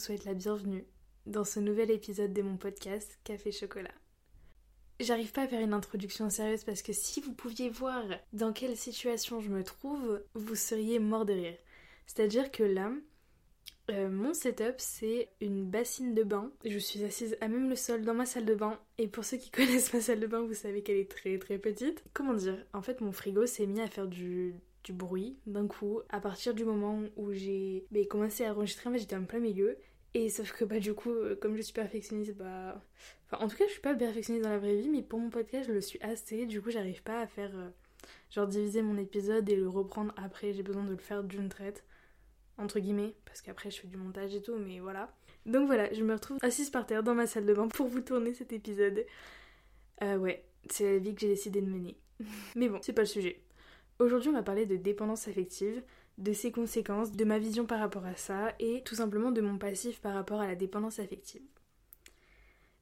souhaite la bienvenue dans ce nouvel épisode de mon podcast Café Chocolat. J'arrive pas à faire une introduction sérieuse parce que si vous pouviez voir dans quelle situation je me trouve, vous seriez mort de rire. C'est-à-dire que là, euh, mon setup c'est une bassine de bain. Je suis assise à même le sol dans ma salle de bain. Et pour ceux qui connaissent ma salle de bain, vous savez qu'elle est très très petite. Comment dire? En fait, mon frigo s'est mis à faire du, du bruit d'un coup à partir du moment où j'ai commencé à enregistrer. j'étais en plein milieu. Et sauf que bah du coup, euh, comme je suis perfectionniste, bah... Enfin en tout cas je suis pas perfectionniste dans la vraie vie, mais pour mon podcast je le suis assez. Du coup j'arrive pas à faire... Euh, genre diviser mon épisode et le reprendre après. J'ai besoin de le faire d'une traite. Entre guillemets. Parce qu'après je fais du montage et tout, mais voilà. Donc voilà, je me retrouve assise par terre dans ma salle de bain pour vous tourner cet épisode. Euh, ouais, c'est la vie que j'ai décidé de mener. mais bon, c'est pas le sujet. Aujourd'hui on va parler de dépendance affective de ses conséquences, de ma vision par rapport à ça et tout simplement de mon passif par rapport à la dépendance affective.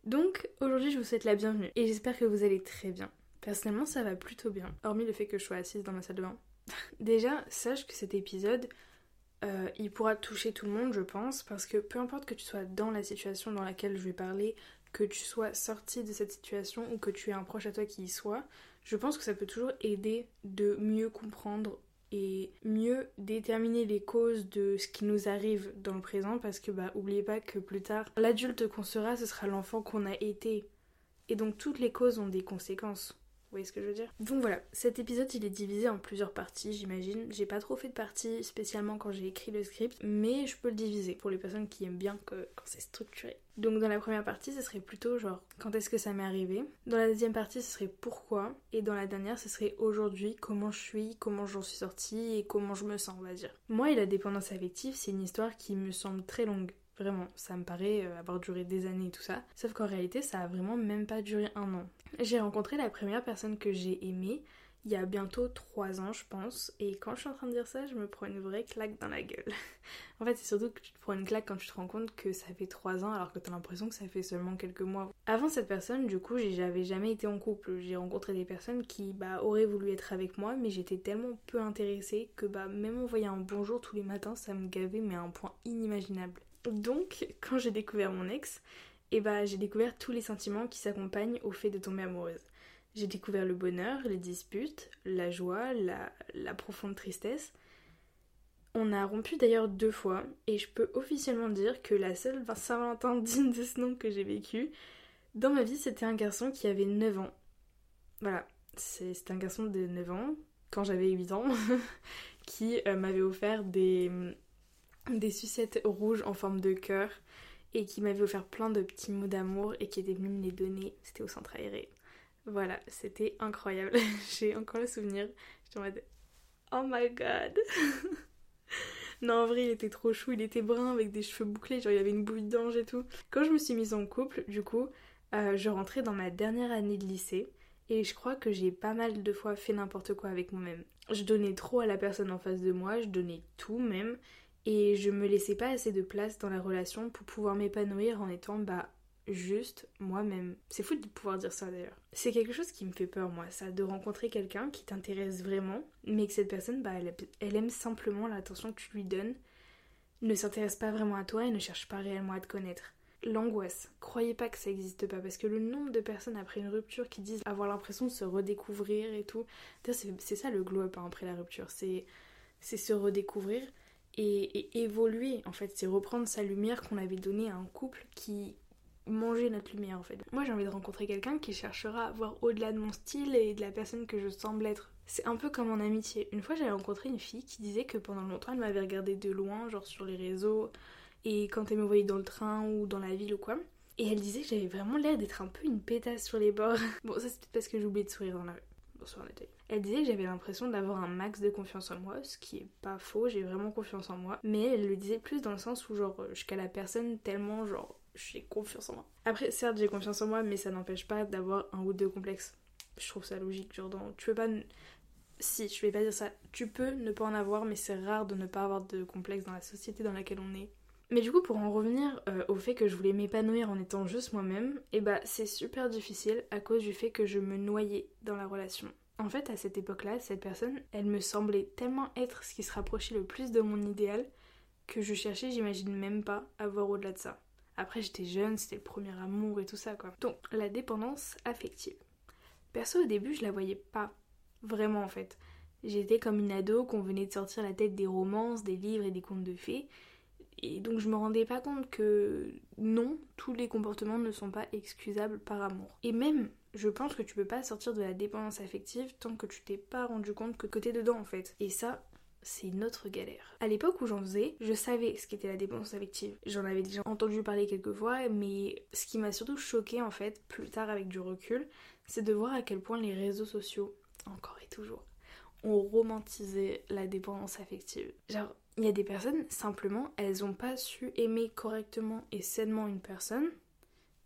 Donc aujourd'hui je vous souhaite la bienvenue et j'espère que vous allez très bien. Personnellement ça va plutôt bien, hormis le fait que je sois assise dans ma salle de bain. Déjà, sache que cet épisode, euh, il pourra toucher tout le monde je pense, parce que peu importe que tu sois dans la situation dans laquelle je vais parler, que tu sois sorti de cette situation ou que tu aies un proche à toi qui y soit, je pense que ça peut toujours aider de mieux comprendre et mieux déterminer les causes de ce qui nous arrive dans le présent parce que bah oubliez pas que plus tard l'adulte qu'on sera ce sera l'enfant qu'on a été. Et donc toutes les causes ont des conséquences vous voyez ce que je veux dire? Donc voilà, cet épisode il est divisé en plusieurs parties, j'imagine. J'ai pas trop fait de parties spécialement quand j'ai écrit le script, mais je peux le diviser pour les personnes qui aiment bien quand c'est structuré. Donc dans la première partie, ce serait plutôt genre quand est-ce que ça m'est arrivé? Dans la deuxième partie, ce serait pourquoi? Et dans la dernière, ce serait aujourd'hui, comment je suis, comment j'en suis sortie et comment je me sens, on va dire. Moi et la dépendance affective, c'est une histoire qui me semble très longue. Vraiment, ça me paraît euh, avoir duré des années et tout ça. Sauf qu'en réalité, ça a vraiment même pas duré un an. J'ai rencontré la première personne que j'ai aimée il y a bientôt 3 ans, je pense. Et quand je suis en train de dire ça, je me prends une vraie claque dans la gueule. en fait, c'est surtout que tu te prends une claque quand tu te rends compte que ça fait 3 ans alors que t'as l'impression que ça fait seulement quelques mois. Avant cette personne, du coup, j'avais jamais été en couple. J'ai rencontré des personnes qui bah, auraient voulu être avec moi, mais j'étais tellement peu intéressée que bah, même envoyer un bonjour tous les matins, ça me gavait, mais à un point inimaginable. Donc, quand j'ai découvert mon ex, et bah, j'ai découvert tous les sentiments qui s'accompagnent au fait de tomber amoureuse. J'ai découvert le bonheur, les disputes, la joie, la, la profonde tristesse. On a rompu d'ailleurs deux fois, et je peux officiellement dire que la seule Saint-Valentin digne de ce nom que j'ai vécu dans ma vie, c'était un garçon qui avait 9 ans. Voilà, c'est un garçon de 9 ans, quand j'avais 8 ans, qui euh, m'avait offert des, des sucettes rouges en forme de cœur et qui m'avait offert plein de petits mots d'amour et qui était venu me les donner. C'était au centre aéré. Voilà, c'était incroyable. J'ai encore le souvenir. J'étais en mode Oh my god Non, en vrai, il était trop chou. Il était brun avec des cheveux bouclés. Genre, il avait une bouille d'ange et tout. Quand je me suis mise en couple, du coup, euh, je rentrais dans ma dernière année de lycée. Et je crois que j'ai pas mal de fois fait n'importe quoi avec moi-même. Je donnais trop à la personne en face de moi, je donnais tout même, et je me laissais pas assez de place dans la relation pour pouvoir m'épanouir en étant bah juste moi-même. C'est fou de pouvoir dire ça d'ailleurs. C'est quelque chose qui me fait peur moi, ça, de rencontrer quelqu'un qui t'intéresse vraiment, mais que cette personne, bah, elle, aime simplement l'attention que tu lui donnes, ne s'intéresse pas vraiment à toi et ne cherche pas réellement à te connaître. L'angoisse. Croyez pas que ça existe pas parce que le nombre de personnes après une rupture qui disent avoir l'impression de se redécouvrir et tout, c'est ça le glow up hein, après la rupture, c'est se redécouvrir et, évoluer en fait, c'est reprendre sa lumière qu'on avait donnée à un couple qui mangeait notre lumière en fait. Moi j'ai envie de rencontrer quelqu'un qui cherchera à voir au-delà de mon style et de la personne que je semble être. C'est un peu comme en amitié. Une fois j'avais rencontré une fille qui disait que pendant longtemps elle m'avait regardé de loin, genre sur les réseaux, et quand elle me voyait dans le train ou dans la ville ou quoi. Et elle disait que j'avais vraiment l'air d'être un peu une pétasse sur les bords. bon ça c'est peut-être parce que j'oubliais de sourire dans la rue. Bonsoir Nathalie. Elle disait que j'avais l'impression d'avoir un max de confiance en moi, ce qui est pas faux, j'ai vraiment confiance en moi. Mais elle le disait plus dans le sens où genre cale la personne tellement genre j'ai confiance en moi. Après certes j'ai confiance en moi mais ça n'empêche pas d'avoir un ou deux complexes. Je trouve ça logique, genre dans... tu peux pas... Si, je vais pas dire ça. Tu peux ne pas en avoir mais c'est rare de ne pas avoir de complexe dans la société dans laquelle on est. Mais du coup, pour en revenir euh, au fait que je voulais m'épanouir en étant juste moi-même, et eh bah c'est super difficile à cause du fait que je me noyais dans la relation. En fait, à cette époque-là, cette personne, elle me semblait tellement être ce qui se rapprochait le plus de mon idéal que je cherchais, j'imagine même pas avoir au-delà de ça. Après, j'étais jeune, c'était le premier amour et tout ça, quoi. Donc, la dépendance affective. Perso, au début, je la voyais pas vraiment en fait. J'étais comme une ado qu'on venait de sortir la tête des romances, des livres et des contes de fées. Et donc je me rendais pas compte que non, tous les comportements ne sont pas excusables par amour. Et même, je pense que tu peux pas sortir de la dépendance affective tant que tu t'es pas rendu compte que t'es dedans en fait. Et ça, c'est une autre galère. À l'époque où j'en faisais, je savais ce qu'était la dépendance affective. J'en avais déjà entendu parler quelques fois, mais ce qui m'a surtout choqué en fait, plus tard avec du recul, c'est de voir à quel point les réseaux sociaux, encore et toujours, ont romantisé la dépendance affective. Genre, il y a des personnes, simplement, elles n'ont pas su aimer correctement et sainement une personne,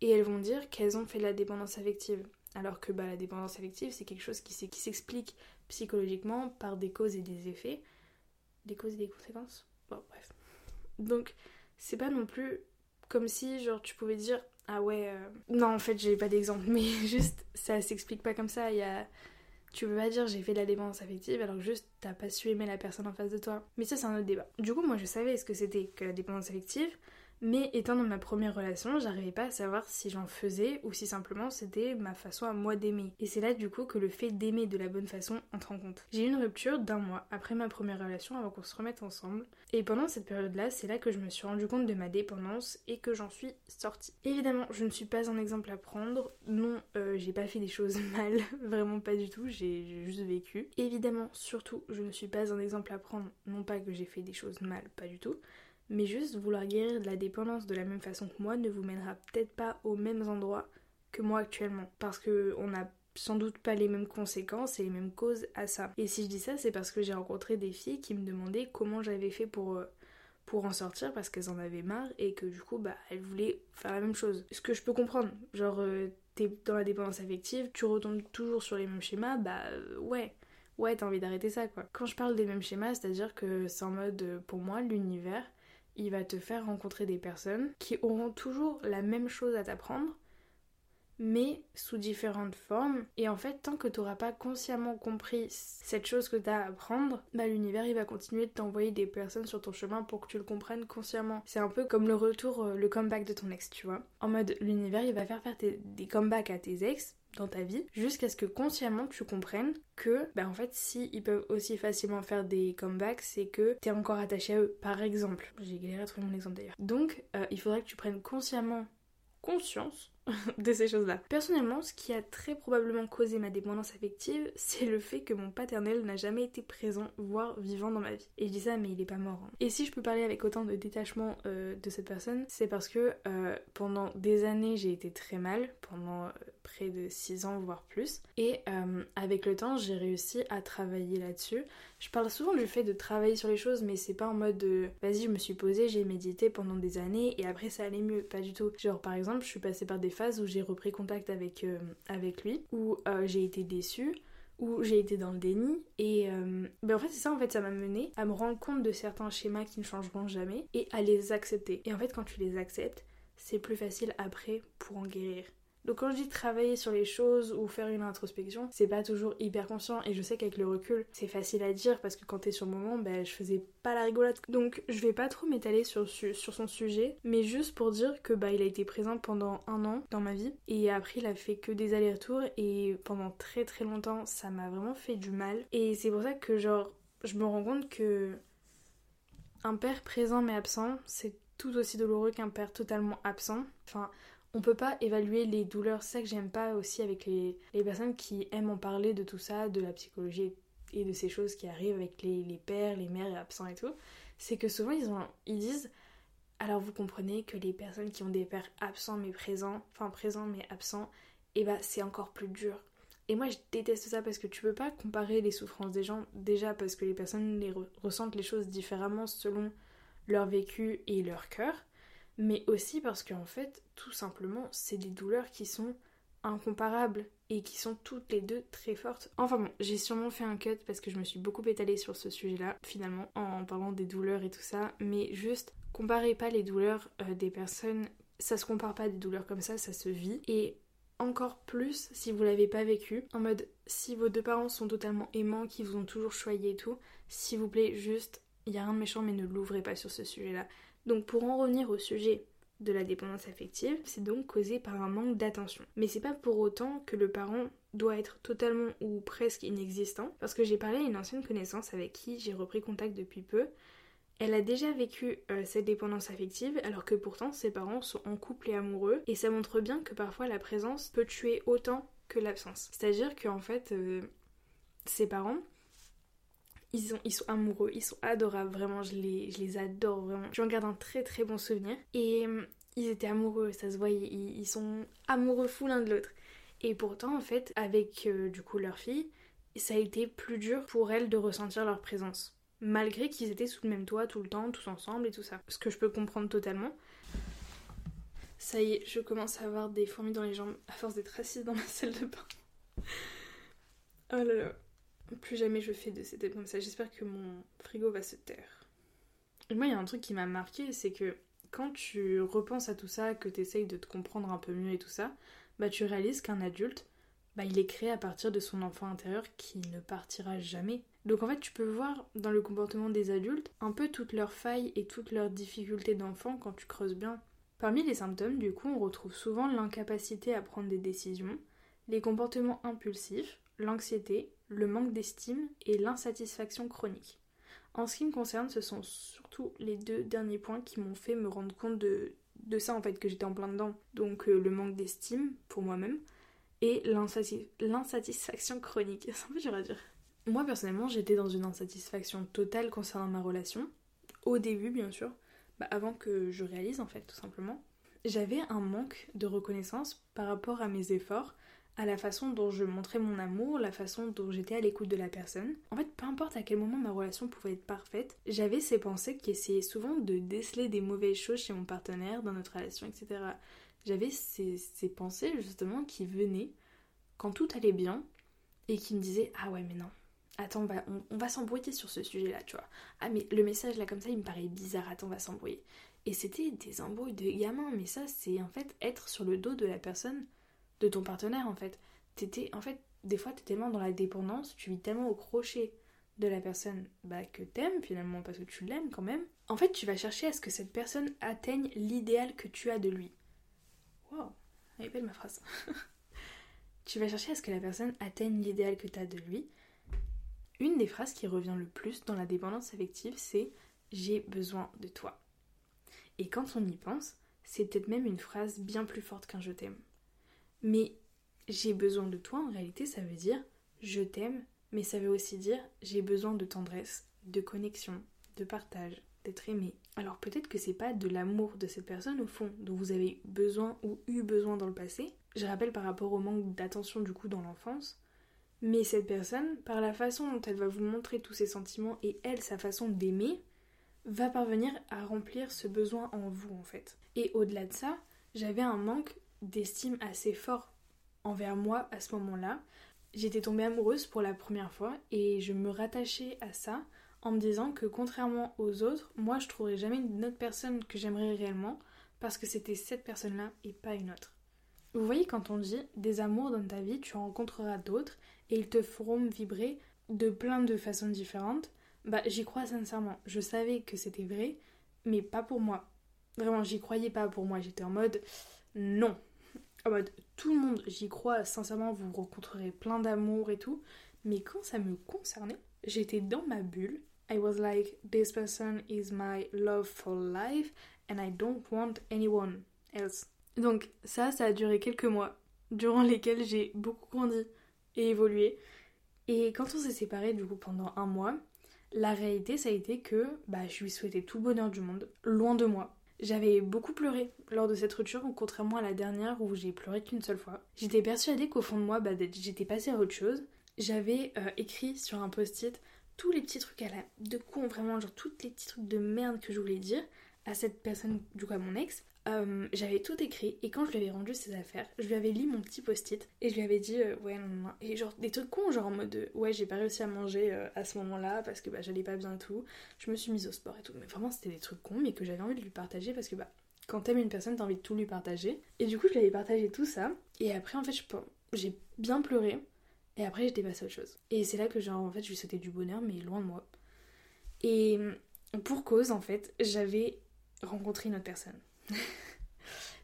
et elles vont dire qu'elles ont fait de la dépendance affective. Alors que bah, la dépendance affective, c'est quelque chose qui s'explique psychologiquement par des causes et des effets des causes et des conséquences? Bon, bref. Donc, c'est pas non plus comme si, genre, tu pouvais dire Ah ouais. Euh, non, en fait, j'ai pas d'exemple, mais juste, ça s'explique pas comme ça. Il y a. Tu peux pas dire j'ai fait de la dépendance affective alors que juste t'as pas su aimer la personne en face de toi. Mais ça, c'est un autre débat. Du coup, moi, je savais ce que c'était que la dépendance affective. Mais étant dans ma première relation, j'arrivais pas à savoir si j'en faisais ou si simplement c'était ma façon à moi d'aimer. Et c'est là du coup que le fait d'aimer de la bonne façon entre en compte. J'ai eu une rupture d'un mois après ma première relation avant qu'on se remette ensemble. Et pendant cette période-là, c'est là que je me suis rendu compte de ma dépendance et que j'en suis sortie. Évidemment, je ne suis pas un exemple à prendre. Non, euh, j'ai pas fait des choses mal, vraiment pas du tout. J'ai juste vécu. Évidemment, surtout, je ne suis pas un exemple à prendre. Non pas que j'ai fait des choses mal, pas du tout. Mais juste vouloir guérir de la dépendance de la même façon que moi ne vous mènera peut-être pas aux mêmes endroits que moi actuellement. Parce qu'on n'a sans doute pas les mêmes conséquences et les mêmes causes à ça. Et si je dis ça, c'est parce que j'ai rencontré des filles qui me demandaient comment j'avais fait pour, euh, pour en sortir parce qu'elles en avaient marre et que du coup, bah, elles voulaient faire la même chose. Ce que je peux comprendre, genre, euh, t'es dans la dépendance affective, tu retombes toujours sur les mêmes schémas, bah euh, ouais. Ouais, t'as envie d'arrêter ça quoi. Quand je parle des mêmes schémas, c'est-à-dire que c'est en mode, pour moi, l'univers, il va te faire rencontrer des personnes qui auront toujours la même chose à t'apprendre, mais sous différentes formes. Et en fait, tant que tu n'auras pas consciemment compris cette chose que tu as à apprendre, bah, l'univers il va continuer de t'envoyer des personnes sur ton chemin pour que tu le comprennes consciemment. C'est un peu comme le retour, euh, le comeback de ton ex, tu vois. En mode, l'univers il va faire faire des comebacks à tes ex dans ta vie jusqu'à ce que consciemment tu comprennes que bah en fait si ils peuvent aussi facilement faire des comebacks c'est que t'es encore attaché à eux. Par exemple j'ai galéré à trouver mon exemple d'ailleurs. Donc euh, il faudrait que tu prennes consciemment conscience de ces choses-là. Personnellement, ce qui a très probablement causé ma dépendance affective, c'est le fait que mon paternel n'a jamais été présent, voire vivant dans ma vie. Et je dis ça, mais il est pas mort. Hein. Et si je peux parler avec autant de détachement euh, de cette personne, c'est parce que euh, pendant des années, j'ai été très mal, pendant près de 6 ans, voire plus. Et euh, avec le temps, j'ai réussi à travailler là-dessus. Je parle souvent du fait de travailler sur les choses, mais c'est pas en mode de vas-y, je me suis posée, j'ai médité pendant des années et après ça allait mieux. Pas du tout. Genre, par exemple, je suis passée par des phases où j'ai repris contact avec, euh, avec lui, où euh, j'ai été déçue où j'ai été dans le déni et ben en fait c'est ça en fait ça m'a mené à me rendre compte de certains schémas qui ne changeront jamais et à les accepter. Et en fait quand tu les acceptes c'est plus facile après pour en guérir donc quand je dis travailler sur les choses ou faire une introspection, c'est pas toujours hyper conscient et je sais qu'avec le recul, c'est facile à dire parce que quand t'es sur le moment, ben je faisais pas la rigolade. Donc je vais pas trop m'étaler sur, son sujet, mais juste pour dire que bah il a été présent pendant un an dans ma vie et après il a fait que des allers-retours et pendant très très longtemps ça m'a vraiment fait du mal. Et c'est pour ça que genre je me rends compte que un père présent mais absent, c'est tout aussi douloureux qu'un père totalement absent. Enfin, on peut pas évaluer les douleurs. C'est ça que j'aime pas aussi avec les, personnes qui aiment en parler de tout ça, de la psychologie et de ces choses qui arrivent avec les, pères, les mères absents et tout. C'est que souvent ils, ont, ils disent alors vous comprenez que les personnes qui ont des pères absents mais présents, enfin présents mais absents, et eh bah c'est encore plus dur. Et moi je déteste ça parce que tu peux pas comparer les souffrances des gens déjà parce que les personnes les ressentent les choses différemment selon leur vécu et leur cœur mais aussi parce qu'en fait, tout simplement, c'est des douleurs qui sont incomparables et qui sont toutes les deux très fortes. Enfin bon, j'ai sûrement fait un cut parce que je me suis beaucoup étalée sur ce sujet-là, finalement, en parlant des douleurs et tout ça, mais juste, comparez pas les douleurs euh, des personnes, ça se compare pas des douleurs comme ça, ça se vit, et encore plus si vous l'avez pas vécu, en mode si vos deux parents sont totalement aimants, qui vous ont toujours choyé et tout, s'il vous plaît, juste il y a rien de méchant, mais ne l'ouvrez pas sur ce sujet-là. Donc pour en revenir au sujet de la dépendance affective, c'est donc causé par un manque d'attention. Mais c'est pas pour autant que le parent doit être totalement ou presque inexistant, parce que j'ai parlé à une ancienne connaissance avec qui j'ai repris contact depuis peu. Elle a déjà vécu euh, cette dépendance affective, alors que pourtant ses parents sont en couple et amoureux, et ça montre bien que parfois la présence peut tuer autant que l'absence. C'est-à-dire qu'en fait, euh, ses parents, ils sont, amoureux, ils sont adorables, vraiment, je les, je les adore vraiment. J'en garde un très très bon souvenir. Et euh, ils étaient amoureux, ça se voyait, ils, sont amoureux fou l'un de l'autre. Et pourtant, en fait, avec euh, du coup leur fille, ça a été plus dur pour elles de ressentir leur présence. Malgré qu'ils étaient sous le même toit tout le temps, tous ensemble et tout ça. Ce que je peux comprendre totalement. Ça y est, je commence à avoir des fourmis dans les jambes à force d'être assise dans ma salle de bain. oh là là. Plus jamais je fais de cette comme ça. J'espère que mon frigo va se taire. Et moi, il y a un truc qui m'a marqué, c'est que quand tu repenses à tout ça, que tu essayes de te comprendre un peu mieux et tout ça, bah tu réalises qu'un adulte, bah il est créé à partir de son enfant intérieur qui ne partira jamais. Donc en fait, tu peux voir dans le comportement des adultes un peu toutes leurs failles et toutes leurs difficultés d'enfant quand tu creuses bien. Parmi les symptômes, du coup, on retrouve souvent l'incapacité à prendre des décisions, les comportements impulsifs, l'anxiété, le manque d'estime et l'insatisfaction chronique. En ce qui me concerne, ce sont surtout les deux derniers points qui m'ont fait me rendre compte de, ça en fait, que j'étais en plein dedans. Donc euh, le manque d'estime pour moi-même et l'insatisfaction chronique. C'est un peu dur à dire. Moi personnellement, j'étais dans une insatisfaction totale concernant ma relation. Au début, bien sûr, bah, avant que je réalise en fait, tout simplement. J'avais un manque de reconnaissance par rapport à mes efforts à la façon dont je montrais mon amour, la façon dont j'étais à l'écoute de la personne. En fait, peu importe à quel moment ma relation pouvait être parfaite, j'avais ces pensées qui essayaient souvent de déceler des mauvaises choses chez mon partenaire, dans notre relation, etc. J'avais ces, pensées justement qui venaient quand tout allait bien et qui me disaient Ah ouais, mais non, attends, on va, on, va s'embrouiller sur ce sujet-là, tu vois. Ah, mais le message là comme ça, il me paraît bizarre, attends, on va s'embrouiller. Et c'était des embrouilles de gamins, mais ça, c'est en fait être sur le dos de la personne de ton partenaire en fait. T'étais, en fait, des fois t'es tellement dans la dépendance, tu vis tellement au crochet de la personne bah, que t'aimes finalement parce que tu l'aimes quand même. En fait, tu vas chercher à ce que cette personne atteigne l'idéal que tu as de lui. Wow, elle est belle ma phrase. tu vas chercher à ce que la personne atteigne l'idéal que tu as de lui. Une des phrases qui revient le plus dans la dépendance affective, c'est j'ai besoin de toi. Et quand on y pense, c'est peut-être même une phrase bien plus forte qu'un je t'aime. Mais j'ai besoin de toi, en réalité, ça veut dire je t'aime, mais ça veut aussi dire j'ai besoin de tendresse, de connexion, de partage, d'être aimé. Alors peut-être que c'est pas de l'amour de cette personne au fond dont vous avez besoin ou eu besoin dans le passé. Je rappelle par rapport au manque d'attention du coup dans l'enfance. Mais cette personne, par la façon dont elle va vous montrer tous ses sentiments et elle, sa façon d'aimer, va parvenir à remplir ce besoin en vous en fait. Et au-delà de ça, j'avais un manque d'estime assez fort envers moi à ce moment-là. J'étais tombée amoureuse pour la première fois et je me rattachais à ça en me disant que contrairement aux autres, moi je trouverais jamais une autre personne que j'aimerais réellement parce que c'était cette personne-là et pas une autre. Vous voyez quand on dit des amours dans ta vie, tu en rencontreras d'autres et ils te feront vibrer de plein de façons différentes. Bah j'y crois sincèrement. Je savais que c'était vrai, mais pas pour moi. Vraiment, j'y croyais pas pour moi. J'étais en mode non, en mode tout le monde, j'y crois sincèrement, vous rencontrerez plein d'amour et tout, mais quand ça me concernait, j'étais dans ma bulle. I was like, this person is my love for life and I don't want anyone else. Donc ça, ça a duré quelques mois, durant lesquels j'ai beaucoup grandi et évolué. Et quand on s'est séparés du coup pendant un mois, la réalité ça a été que bah, je lui souhaitais tout bonheur du monde, loin de moi. J'avais beaucoup pleuré lors de cette rupture, contrairement à la dernière où j'ai pleuré qu'une seule fois. J'étais persuadée qu'au fond de moi, bah, j'étais passée à autre chose. J'avais euh, écrit sur un post-it tous les petits trucs à la de con, vraiment, genre tous les petits trucs de merde que je voulais dire à cette personne, du coup à mon ex. Euh, j'avais tout écrit et quand je lui avais rendu ses affaires, je lui avais lu mon petit post-it et je lui avais dit euh, ouais non, non, et genre des trucs cons genre en mode ouais j'ai pas réussi à manger euh, à ce moment-là parce que bah j'allais pas bien et tout, je me suis mise au sport et tout, mais vraiment c'était des trucs cons mais que j'avais envie de lui partager parce que bah quand t'aimes une personne t'as envie de tout lui partager. Et du coup je lui avais partagé tout ça. Et après en fait j'ai bien pleuré. Et après j'étais passée à autre chose. Et c'est là que genre en fait je lui souhaitais du bonheur mais loin de moi. Et Pour cause, en fait, j'avais rencontré une autre personne.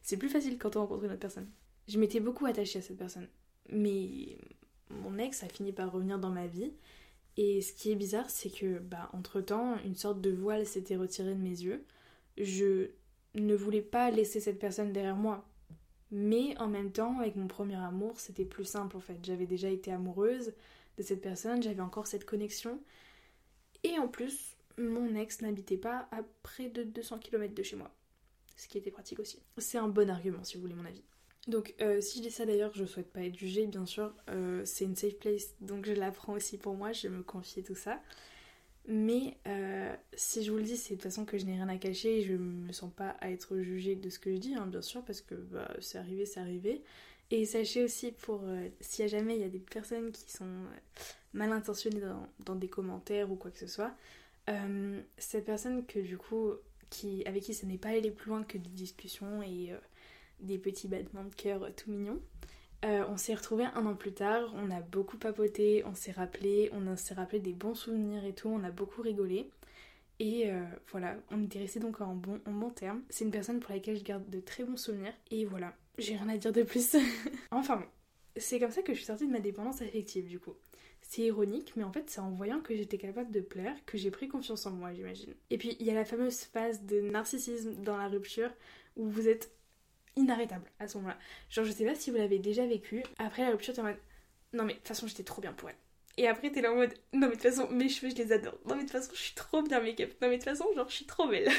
c'est plus facile quand on rencontre une autre personne. Je m'étais beaucoup attachée à cette personne. Mais mon ex a fini par revenir dans ma vie. Et ce qui est bizarre, c'est que, bah, entre-temps, une sorte de voile s'était retiré de mes yeux. Je ne voulais pas laisser cette personne derrière moi. Mais en même temps, avec mon premier amour, c'était plus simple en fait. J'avais déjà été amoureuse de cette personne, j'avais encore cette connexion. Et en plus, mon ex n'habitait pas à près de 200 km de chez moi. Ce qui était pratique aussi. C'est un bon argument si vous voulez mon avis. Donc euh, si je dis ça d'ailleurs, je souhaite pas être jugée, bien sûr. Euh, c'est une safe place, donc je l'apprends aussi pour moi, je me confie tout ça. Mais euh, si je vous le dis, c'est de toute façon que je n'ai rien à cacher et je me sens pas à être jugée de ce que je dis, hein, bien sûr, parce que bah, c'est arrivé, c'est arrivé. Et sachez aussi, pour si jamais il y a des personnes qui sont mal intentionnées dans, dans, des commentaires ou quoi que ce soit, cette personne que du coup, qui, avec qui ça n'est pas allé plus loin que des discussions et des petits battements de cœur tout mignons. Euh, on s'est retrouvés un an plus tard, on a beaucoup papoté, on s'est rappelé, on s'est rappelé des bons souvenirs et tout, on a beaucoup rigolé. Et euh, voilà, on était resté donc en bon, en bon terme. C'est une personne pour laquelle je garde de très bons souvenirs. Et voilà, j'ai rien à dire de plus. enfin c'est comme ça que je suis sortie de ma dépendance affective du coup. C'est ironique, mais en fait, c'est en voyant que j'étais capable de plaire que j'ai pris confiance en moi, j'imagine. Et puis, il y a la fameuse phase de narcissisme dans la rupture où vous êtes inarrêtable à ce moment-là. Genre, je sais pas si vous l'avez déjà vécu. Après la rupture, t'es en mode non, mais de toute façon, j'étais trop bien pour elle. Et après, t'es là en mode non, mais de toute façon, mes cheveux, je les adore. Non, mais de toute façon, je suis trop bien make-up. Non, mais de toute façon, genre, je suis trop belle.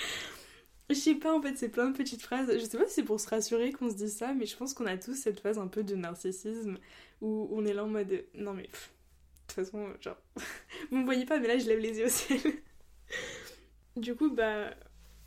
je sais pas, en fait, c'est plein de petites phrases. Je sais pas si c'est pour se rassurer qu'on se dit ça, mais je pense qu'on a tous cette phase un peu de narcissisme où on est là en mode non, mais de toute façon, genre, vous me voyez pas, mais là, je lève les yeux au ciel. du coup, bah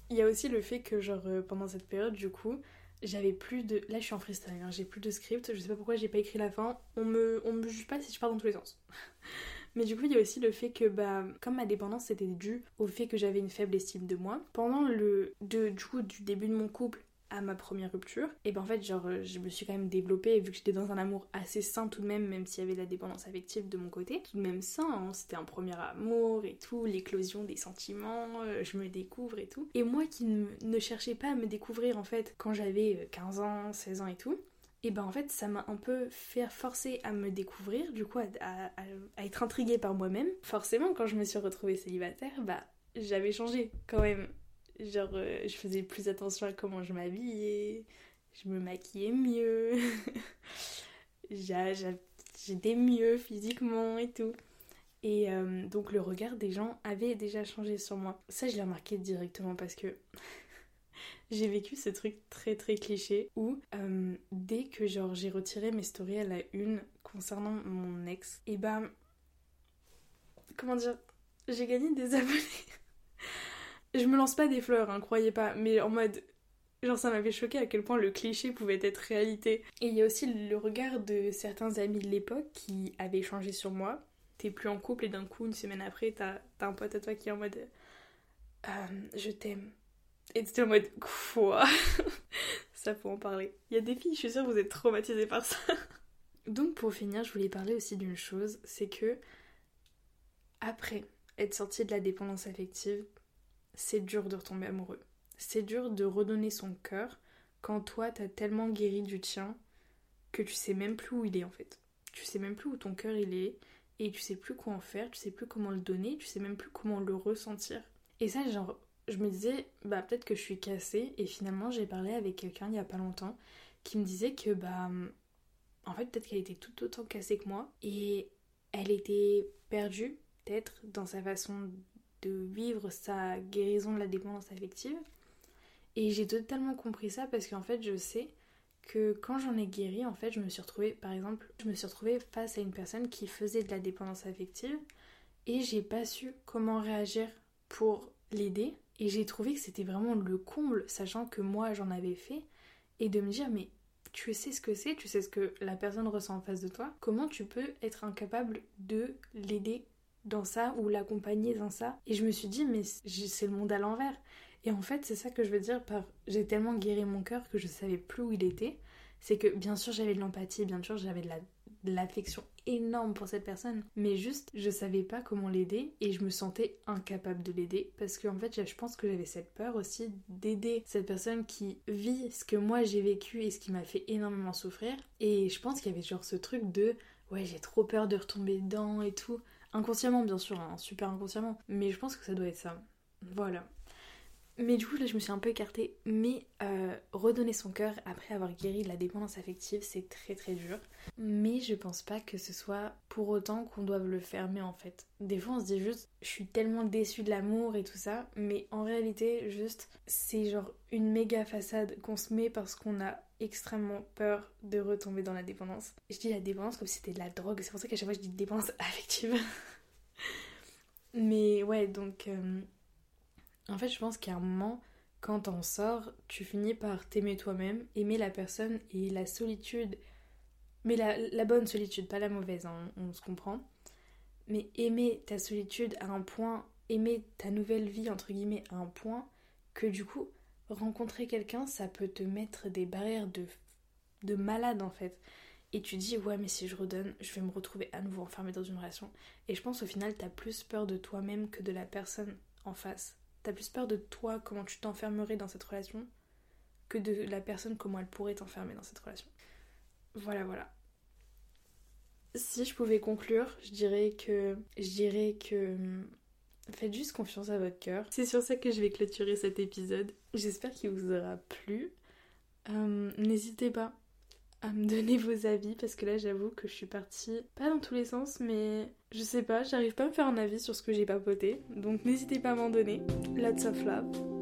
il y a aussi le fait que, genre, euh, pendant cette période, du coup, j'avais plus de. Là, je suis en freestyle, hein, j'ai plus de script, je sais pas pourquoi j'ai pas écrit la fin. On me, on me juge pas si je pars dans tous les sens. Mais du coup, il y a aussi le fait que, bah, comme ma dépendance c'était dû au fait que j'avais une faible estime de moi, pendant le. De, du coup, du début de mon couple à ma première rupture, et ben en fait, genre, euh, je me suis quand même développée, vu que j'étais dans un amour assez sain tout de même, même s'il y avait la dépendance affective de mon côté, tout de même sain, hein, c'était un premier amour et tout, l'éclosion des sentiments, euh, je me découvre et tout. Et moi qui ne, cherchais pas à me découvrir en fait quand j'avais 15 euh, ans, 16 ans et tout, et ben en fait ça m'a un peu fait forcer à me découvrir, du coup à, à être intriguée par moi-même. Forcément quand je me suis retrouvée célibataire, bah j'avais changé quand même Genre, euh, je faisais plus attention à comment je m'habillais, je me maquillais mieux, j'étais mieux physiquement et tout. Et euh, donc le regard des gens avait déjà changé sur moi. Ça, je l'ai remarqué directement parce que j'ai vécu ce truc très très cliché où euh, dès que genre j'ai retiré mes stories à la une concernant mon ex, et ben comment dire, j'ai gagné des abonnés. Je me lance pas des fleurs, hein, croyez pas, mais en mode. Genre, ça m'avait choqué à quel point le cliché pouvait être réalité. Et il y a aussi le regard de certains amis de l'époque qui avaient changé sur moi. T'es plus en couple et d'un coup, une semaine après, t'as un pote à toi qui est en mode. Euh, je t'aime. Et t'es en mode. Quoi? Ça, faut en parler. Il y a des filles, je suis sûre, vous êtes traumatisées par ça. Donc, pour finir, je voulais parler aussi d'une chose c'est que. Après être sortie de la dépendance affective, c'est dur de retomber amoureux. C'est dur de redonner son cœur quand toi t'as tellement guéri du tien que tu sais même plus où il est en fait. Tu sais même plus où ton cœur il est et tu sais plus quoi en faire, tu sais plus comment le donner, tu sais même plus comment le ressentir. Et ça, genre, je me disais, bah peut-être que je suis cassée et finalement j'ai parlé avec quelqu'un il y a pas longtemps qui me disait que bah en fait peut-être qu'elle était tout autant cassée que moi et elle était perdue peut-être dans sa façon de vivre sa guérison de la dépendance affective. Et j'ai totalement compris ça parce qu'en fait, je sais que quand j'en ai guéri, en fait, je me suis retrouvée, par exemple, je me suis retrouvée face à une personne qui faisait de la dépendance affective et j'ai pas su comment réagir pour l'aider. Et j'ai trouvé que c'était vraiment le comble, sachant que moi j'en avais fait, et de me dire, mais tu sais ce que c'est, tu sais ce que la personne ressent en face de toi, comment tu peux être incapable de l'aider dans ça ou l'accompagner dans ça. Et je me suis dit, mais c'est le monde à l'envers. Et en fait, c'est ça que je veux dire par j'ai tellement guéri mon cœur que je savais plus où il était. C'est que bien sûr j'avais de l'empathie, bien sûr j'avais de la de l'affection énorme pour cette personne, mais juste je savais pas comment l'aider et je me sentais incapable de l'aider parce qu'en fait je pense que j'avais cette peur aussi d'aider cette personne qui vit ce que moi j'ai vécu et ce qui m'a fait énormément souffrir et je pense qu'il y avait genre ce truc de ouais j'ai trop peur de retomber dedans et tout inconsciemment bien sûr hein, super inconsciemment mais je pense que ça doit être ça voilà mais du coup, là, je me suis un peu écartée. Mais euh, redonner son cœur après avoir guéri de la dépendance affective, c'est très très dur. Mais je pense pas que ce soit pour autant qu'on doive le fermer en fait. Des fois, on se dit juste, je suis tellement déçue de l'amour et tout ça. Mais en réalité, juste, c'est genre une méga façade qu'on se met parce qu'on a extrêmement peur de retomber dans la dépendance. Je dis la dépendance comme si c'était de la drogue. C'est pour ça qu'à chaque fois, je dis dépendance affective. mais ouais, donc. Euh, en fait, je pense qu'à un moment, quand t'en sors, tu finis par t'aimer toi-même, aimer la personne et la solitude. Mais la, bonne solitude, pas la mauvaise, hein, on, se comprend. Mais aimer ta solitude à un point, aimer ta nouvelle vie, entre guillemets, à un point que du coup, rencontrer quelqu'un, ça peut te mettre des barrières de, de malade en fait. Et tu dis, ouais, mais si je redonne, je vais me retrouver à nouveau enfermée dans une relation. Et je pense au final, t'as plus peur de toi-même que de la personne en face. T'as plus peur de toi, comment tu t'enfermerais dans cette relation, que de la personne, comment elle pourrait t'enfermer dans cette relation. Voilà, voilà. Si je pouvais conclure, je dirais que. Je dirais que. Faites juste confiance à votre cœur. C'est sur ça que je vais clôturer cet épisode. J'espère qu'il vous aura plu. Euh, n'hésitez pas à me donner vos avis parce que là j'avoue que je suis partie pas dans tous les sens mais je sais pas, j'arrive pas à me faire un avis sur ce que j'ai papoté donc n'hésitez pas à m'en donner. Lots of love.